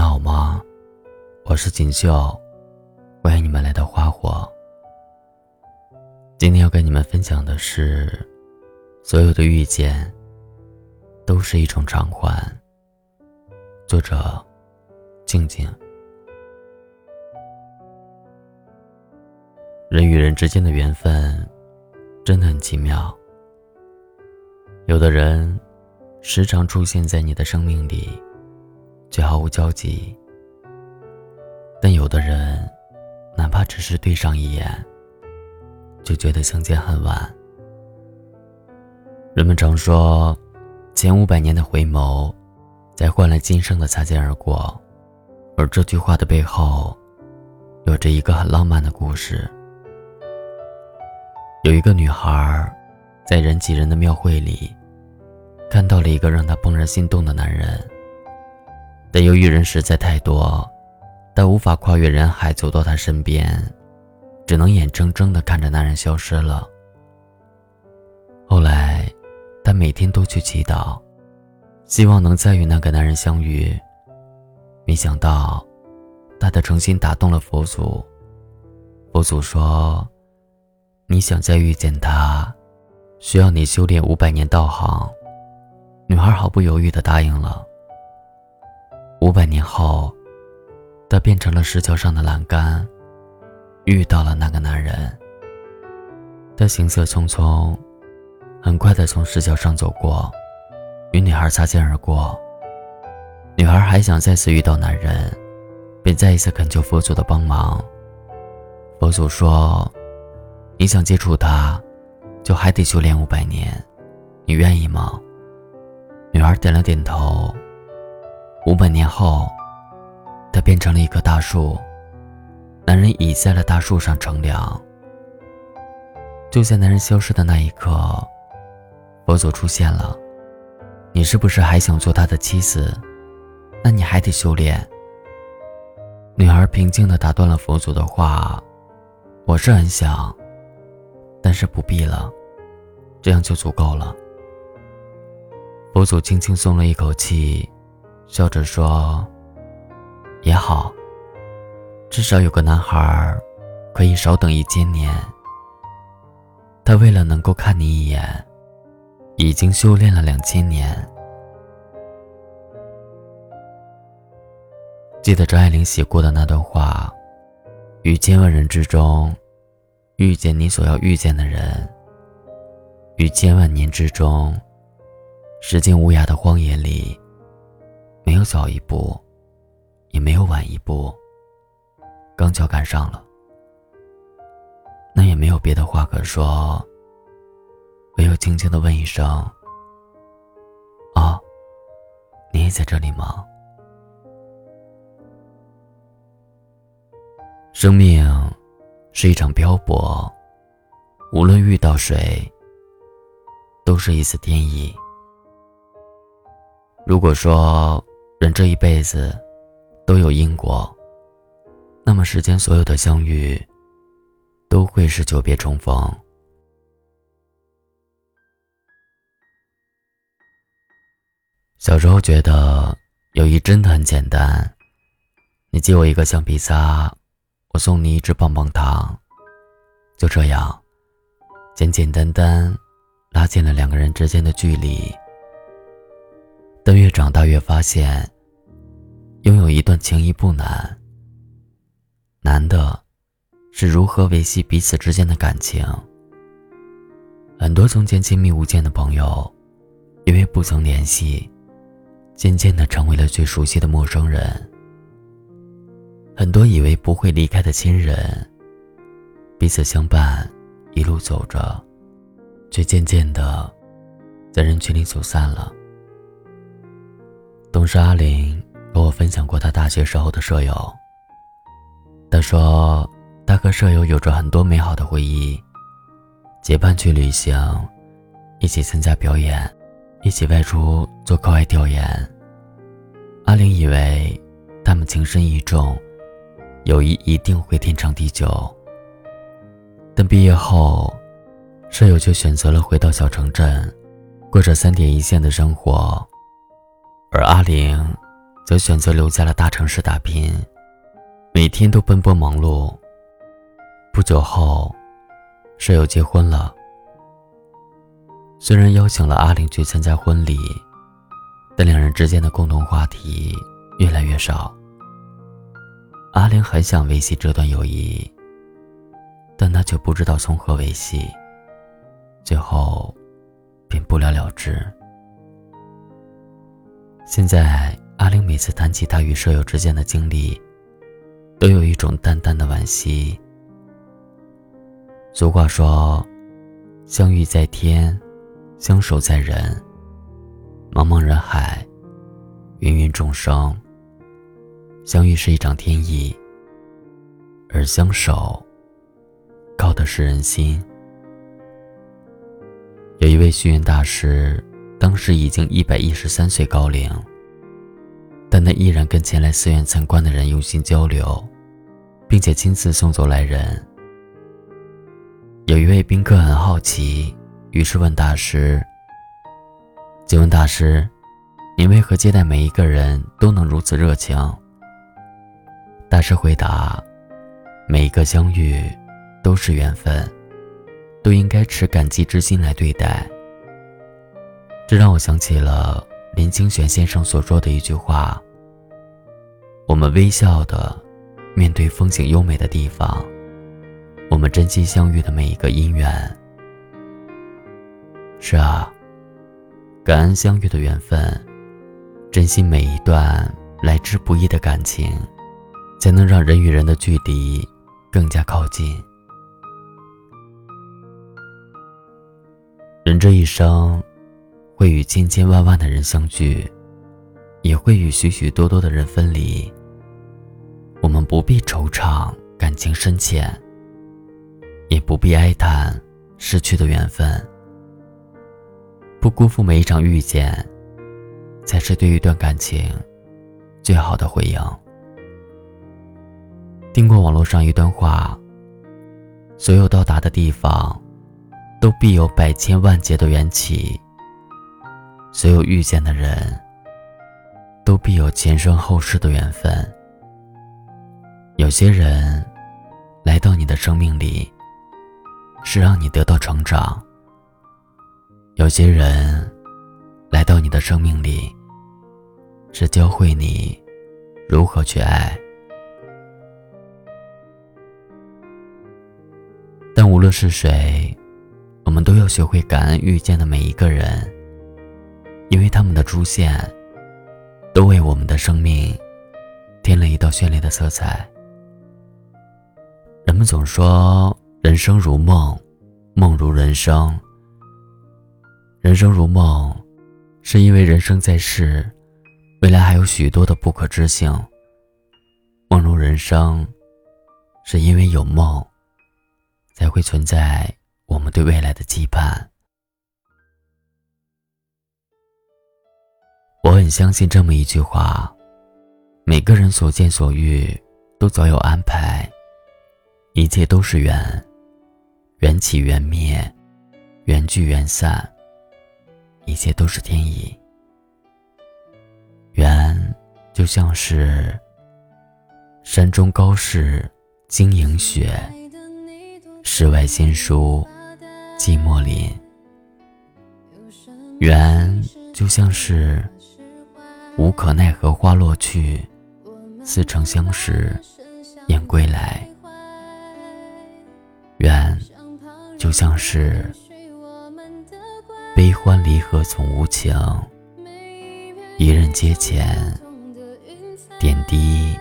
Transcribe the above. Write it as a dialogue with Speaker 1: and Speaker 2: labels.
Speaker 1: 们好吗？我是锦绣，欢迎你们来到花火。今天要跟你们分享的是，所有的遇见都是一种偿还。作者：静静。人与人之间的缘分真的很奇妙，有的人时常出现在你的生命里。却毫无交集。但有的人，哪怕只是对上一眼，就觉得相见恨晚。人们常说，前五百年的回眸，才换来今生的擦肩而过。而这句话的背后，有着一个很浪漫的故事。有一个女孩，在人挤人的庙会里，看到了一个让她怦然心动的男人。但由于人实在太多，他无法跨越人海走到他身边，只能眼睁睁地看着男人消失了。后来，他每天都去祈祷，希望能再与那个男人相遇。没想到，他的诚心打动了佛祖。佛祖说：“你想再遇见他，需要你修炼五百年道行。”女孩毫不犹豫地答应了。五百年后，他变成了石桥上的栏杆，遇到了那个男人。他行色匆匆，很快的从石桥上走过，与女孩擦肩而过。女孩还想再次遇到男人，便再一次恳求佛祖的帮忙。佛祖说：“你想接触他，就还得修炼五百年，你愿意吗？”女孩点了点头。五百年后，他变成了一棵大树。男人倚在了大树上乘凉。就在男人消失的那一刻，佛祖出现了。你是不是还想做他的妻子？那你还得修炼。女孩平静地打断了佛祖的话：“我是很想，但是不必了，这样就足够了。”佛祖轻轻松了一口气。笑着说：“也好，至少有个男孩可以少等一千年。他为了能够看你一眼，已经修炼了两千年。”记得张爱玲写过的那段话：“于千万人之中，遇见你所要遇见的人；于千万年之中，时间无涯的荒野里。”没有早一步，也没有晚一步，刚巧赶上了。那也没有别的话可说，唯有轻轻的问一声：“啊，你也在这里吗？”生命是一场漂泊，无论遇到谁，都是一次天意。如果说，人这一辈子都有因果，那么世间所有的相遇都会是久别重逢。小时候觉得友谊真的很简单，你借我一个橡皮擦，我送你一支棒棒糖，就这样，简简单单拉近了两个人之间的距离。但越长大越发现，拥有一段情谊不难。难的，是如何维系彼此之间的感情。很多从前亲密无间的朋友，因为不曾联系，渐渐的成为了最熟悉的陌生人。很多以为不会离开的亲人，彼此相伴，一路走着，却渐渐的，在人群里走散了。同事阿林和我分享过他大学时候的舍友。他说，他和舍友有着很多美好的回忆，结伴去旅行，一起参加表演，一起外出做课外调研。阿玲以为他们情深意重，友谊一定会天长地久。但毕业后，舍友却选择了回到小城镇，过着三点一线的生活。而阿玲，则选择留在了大城市打拼，每天都奔波忙碌。不久后，舍友结婚了。虽然邀请了阿玲去参加婚礼，但两人之间的共同话题越来越少。阿玲很想维系这段友谊，但她却不知道从何维系，最后便不了了之。现在，阿玲每次谈起她与舍友之间的经历，都有一种淡淡的惋惜。俗话说：“相遇在天，相守在人。茫茫人海，芸芸众生。相遇是一场天意，而相守，靠的是人心。”有一位虚云大师，当时已经一百一十三岁高龄，但他依然跟前来寺院参观的人用心交流，并且亲自送走来人。有一位宾客很好奇，于是问大师：“请问大师，您为何接待每一个人都能如此热情？”大师回答：“每一个相遇都是缘分，都应该持感激之心来对待。”这让我想起了林清玄先生所说的一句话：“我们微笑的面对风景优美的地方。”我们珍惜相遇的每一个因缘。是啊，感恩相遇的缘分，珍惜每一段来之不易的感情，才能让人与人的距离更加靠近。人这一生，会与千千万万的人相聚，也会与许许多多的人分离。我们不必惆怅，感情深浅。也不必哀叹失去的缘分，不辜负每一场遇见，才是对一段感情最好的回应。听过网络上一段话：所有到达的地方，都必有百千万劫的缘起；所有遇见的人，都必有前生后世的缘分。有些人来到你的生命里。是让你得到成长。有些人来到你的生命里，是教会你如何去爱。但无论是谁，我们都要学会感恩遇见的每一个人，因为他们的出现，都为我们的生命添了一道绚丽的色彩。人们总说。人生如梦，梦如人生。人生如梦，是因为人生在世，未来还有许多的不可知性。梦如人生，是因为有梦，才会存在我们对未来的期盼。我很相信这么一句话：每个人所见所遇，都早有安排，一切都是缘。缘起缘灭，缘聚缘散，一切都是天意。缘就像是山中高士晶莹雪，世外仙书寂寞林。缘就像是无可奈何花落去，似曾相识燕归来。缘。就像是悲欢离合总无情，一任阶前，点滴